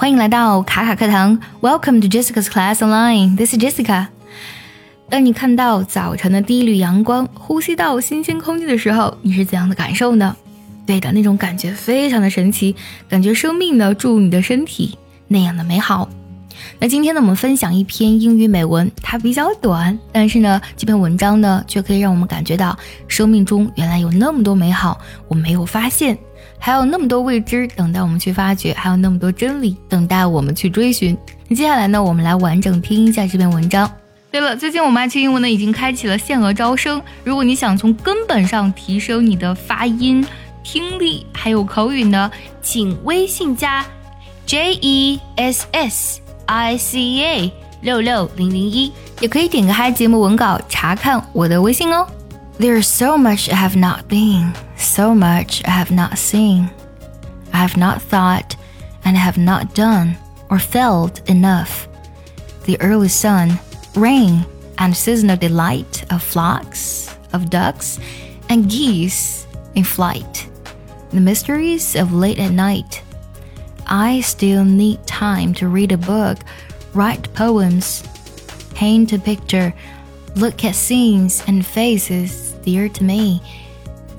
欢迎来到卡卡课堂，Welcome to Jessica's Class Online. This is Jessica. 当你看到早晨的第一缕阳光，呼吸到新鲜空气的时候，你是怎样的感受呢？对的，那种感觉非常的神奇，感觉生命呢注入你的身体那样的美好。那今天呢，我们分享一篇英语美文，它比较短，但是呢，这篇文章呢，却可以让我们感觉到生命中原来有那么多美好，我没有发现。还有那么多未知等待我们去发掘，还有那么多真理等待我们去追寻。那接下来呢，我们来完整听一下这篇文章。对了，最近我们爱趣英文呢已经开启了限额招生，如果你想从根本上提升你的发音、听力还有口语呢，请微信加 J E S S I C A 六六零零一，也可以点开节目文稿查看我的微信哦。There's so much I have not been, so much I have not seen. I have not thought and have not done or felt enough. The early sun, rain, and seasonal delight of flocks, of ducks, and geese in flight. The mysteries of late at night. I still need time to read a book, write poems, paint a picture, look at scenes and faces dear to me.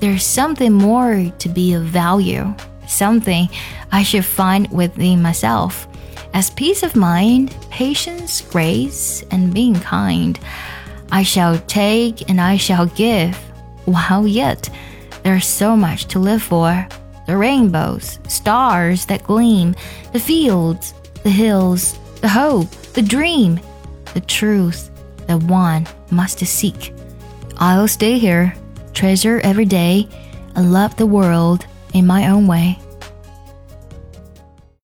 There's something more to be of value, something I should find within myself. As peace of mind, patience, grace, and being kind, I shall take and I shall give, while yet there's so much to live for. The rainbows, stars that gleam, the fields, the hills, the hope, the dream, the truth that one must seek. I'll stay here, treasure every day, and love the world in my own way.